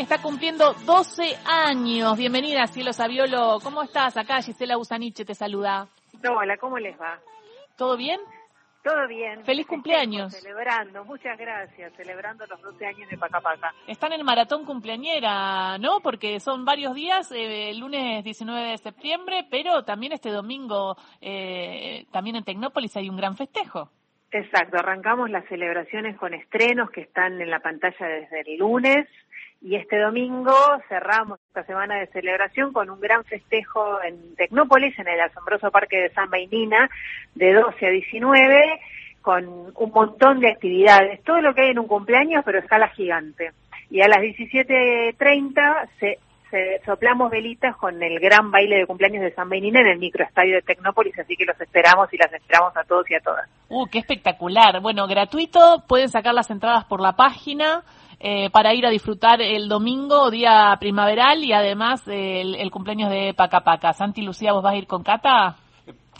Está cumpliendo 12 años. Bienvenida, Cielo Saviolo. ¿Cómo estás? Acá Gisela Usaniche te saluda. Hola, ¿cómo les va? ¿Todo bien? Todo bien. Feliz cumpleaños. Celebrando, muchas gracias, celebrando los 12 años de Pacapaca. Están en maratón cumpleañera, ¿no? Porque son varios días, eh, el lunes 19 de septiembre, pero también este domingo, eh, también en Tecnópolis hay un gran festejo. Exacto, arrancamos las celebraciones con estrenos que están en la pantalla desde el lunes y este domingo cerramos esta semana de celebración con un gran festejo en Tecnópolis, en el asombroso parque de San Nina, de 12 a 19, con un montón de actividades, todo lo que hay en un cumpleaños, pero escala gigante. Y a las 17.30 se, se, soplamos velitas con el gran baile de cumpleaños de San Nina en el microestadio de Tecnópolis, así que los esperamos y las esperamos a todos y a todas. ¡Uh, qué espectacular! Bueno, gratuito, pueden sacar las entradas por la página eh, para ir a disfrutar el domingo, día primaveral, y además el, cumpleaños de Paca Paca. Santi Lucía, ¿vos vas a ir con Cata?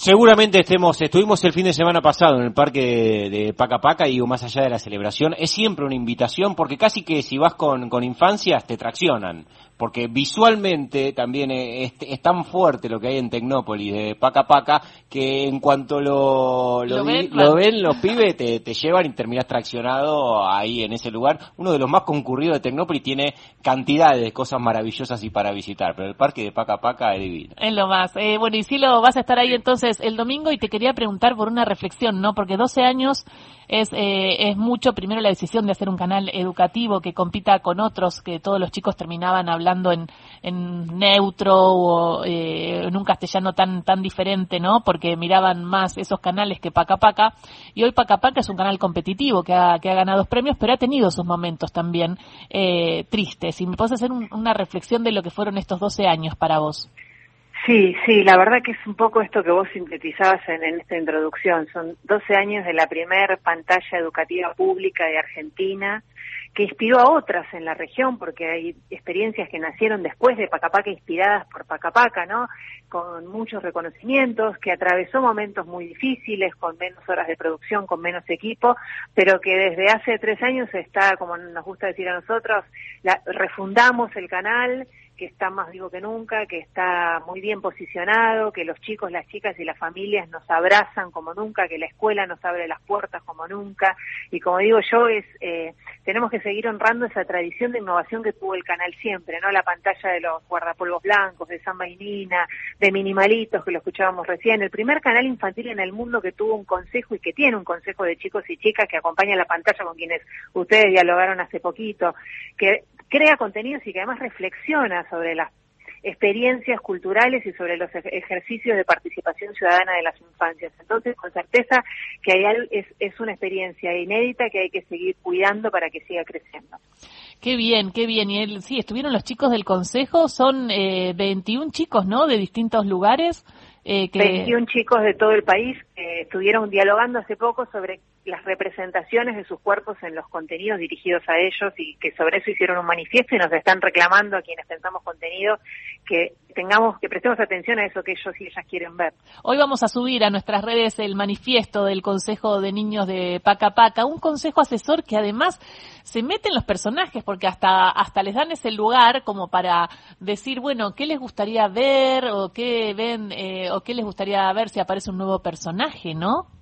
Seguramente estemos, estuvimos el fin de semana pasado en el parque de, Paca Paca y más allá de la celebración, es siempre una invitación porque casi que si vas con, con infancias te traccionan porque visualmente también es, tan fuerte lo que hay en Tecnópolis de Paca Paca que en cuanto lo, lo, ven, los pibes te, llevan y terminas traccionado ahí en ese lugar. Uno de los más concurridos de Tecnópolis tiene cantidades de cosas maravillosas y para visitar, pero el parque de Paca Paca es divino. Es lo más. Eh, bueno, y si lo vas a estar ahí entonces el domingo y te quería preguntar por una reflexión, ¿no? Porque 12 años es, eh, es mucho, primero la decisión de hacer un canal educativo que compita con otros, que todos los chicos terminaban hablando en, en neutro o eh, en un castellano tan, tan diferente, ¿no? Porque miraban más esos canales que Paca Paca. Y hoy Paca Paca es un canal competitivo que ha, que ha ganado premios, pero ha tenido sus momentos también eh, tristes. Y me puedes hacer una reflexión de lo que fueron estos 12 años para vos. Sí, sí, la verdad que es un poco esto que vos sintetizabas en, esta introducción. Son 12 años de la primer pantalla educativa pública de Argentina que inspiró a otras en la región, porque hay experiencias que nacieron después de Pacapaca inspiradas por Pacapaca, ¿no? Con muchos reconocimientos, que atravesó momentos muy difíciles, con menos horas de producción, con menos equipo, pero que desde hace tres años está, como nos gusta decir a nosotros, la, refundamos el canal, que está más vivo que nunca, que está muy bien posicionado, que los chicos, las chicas y las familias nos abrazan como nunca, que la escuela nos abre las puertas como nunca. Y como digo yo, es eh, tenemos que seguir honrando esa tradición de innovación que tuvo el canal siempre, ¿no? La pantalla de los guardapolvos blancos, de San Nina, de Minimalitos, que lo escuchábamos recién. El primer canal infantil en el mundo que tuvo un consejo y que tiene un consejo de chicos y chicas que acompaña la pantalla con quienes ustedes dialogaron hace poquito, que crea contenidos y que además reflexiona sobre las experiencias culturales y sobre los ejercicios de participación ciudadana de las infancias. Entonces, con certeza que hay, es, es una experiencia inédita que hay que seguir cuidando para que siga creciendo. Qué bien, qué bien. Y él, sí, estuvieron los chicos del Consejo, son eh, 21 chicos, ¿no?, de distintos lugares. Eh, que... 21 chicos de todo el país que estuvieron dialogando hace poco sobre las representaciones de sus cuerpos en los contenidos dirigidos a ellos y que sobre eso hicieron un manifiesto y nos están reclamando a quienes pensamos contenido que tengamos que prestemos atención a eso que ellos y ellas quieren ver. Hoy vamos a subir a nuestras redes el manifiesto del Consejo de Niños de Paca Paca, un consejo asesor que además se mete en los personajes porque hasta hasta les dan ese lugar como para decir, bueno, ¿qué les gustaría ver o qué ven eh, o qué les gustaría ver si aparece un nuevo personaje, ¿no?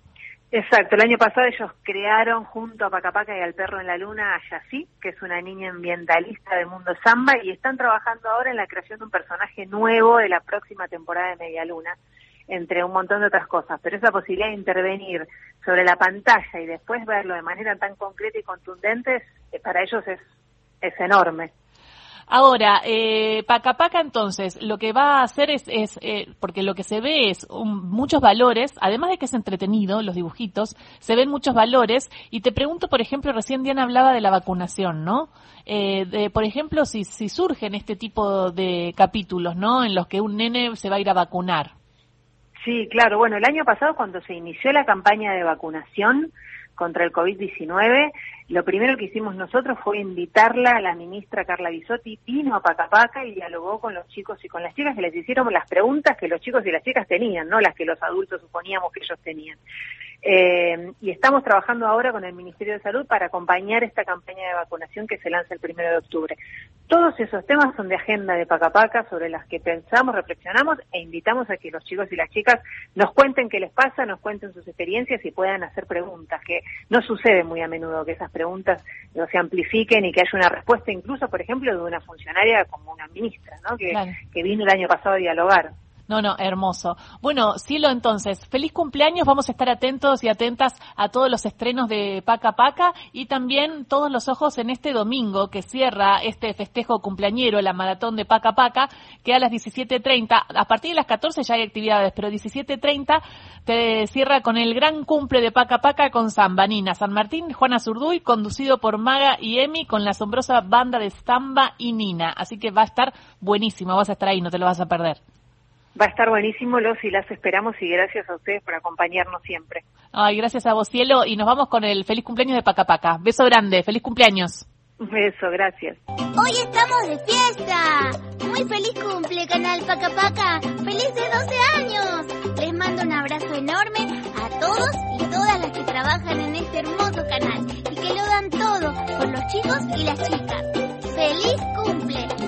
Exacto, el año pasado ellos crearon junto a Pacapaca y al perro en la luna a Yassi, que es una niña ambientalista del mundo samba, y están trabajando ahora en la creación de un personaje nuevo de la próxima temporada de Media Luna, entre un montón de otras cosas. Pero esa posibilidad de intervenir sobre la pantalla y después verlo de manera tan concreta y contundente, para ellos es, es enorme. Ahora, eh, Paca Paca entonces, lo que va a hacer es, es eh, porque lo que se ve es muchos valores, además de que es entretenido, los dibujitos, se ven muchos valores, y te pregunto, por ejemplo, recién Diana hablaba de la vacunación, ¿no? Eh, de, por ejemplo, si, si surgen este tipo de capítulos, ¿no? En los que un nene se va a ir a vacunar. Sí, claro. Bueno, el año pasado cuando se inició la campaña de vacunación, contra el COVID-19, lo primero que hicimos nosotros fue invitarla a la ministra Carla Bisotti, vino a Pacapaca y dialogó con los chicos y con las chicas que les hicieron las preguntas que los chicos y las chicas tenían, no las que los adultos suponíamos que ellos tenían. Eh, y estamos trabajando ahora con el Ministerio de Salud para acompañar esta campaña de vacunación que se lanza el primero de octubre. Todos esos temas son de agenda de Pacapaca sobre las que pensamos, reflexionamos e invitamos a que los chicos y las chicas nos cuenten qué les pasa, nos cuenten sus experiencias y puedan hacer preguntas, que no sucede muy a menudo que esas preguntas no se amplifiquen y que haya una respuesta incluso, por ejemplo, de una funcionaria como una ministra, ¿no? que, que vino el año pasado a dialogar. No, no, hermoso. Bueno, Cielo, entonces, feliz cumpleaños. Vamos a estar atentos y atentas a todos los estrenos de Paca Paca y también todos los ojos en este domingo que cierra este festejo cumpleañero, la maratón de Paca Paca, que a las 17.30, a partir de las 14 ya hay actividades, pero 17.30 te cierra con el gran cumple de Paca Paca con Zambanina, San Martín, Juana Zurduy, conducido por Maga y Emi con la asombrosa banda de Stamba y Nina. Así que va a estar buenísimo, vas a estar ahí, no te lo vas a perder. Va a estar buenísimo, los y las esperamos y gracias a ustedes por acompañarnos siempre. Ay, gracias a vos, Cielo, y nos vamos con el feliz cumpleaños de Pacapaca. Beso grande, feliz cumpleaños. Beso, gracias. Hoy estamos de fiesta. Muy feliz cumple, canal Pacapaca. Feliz de 12 años. Les mando un abrazo enorme a todos y todas las que trabajan en este hermoso canal y que lo dan todo por los chicos y las chicas. ¡Feliz cumple!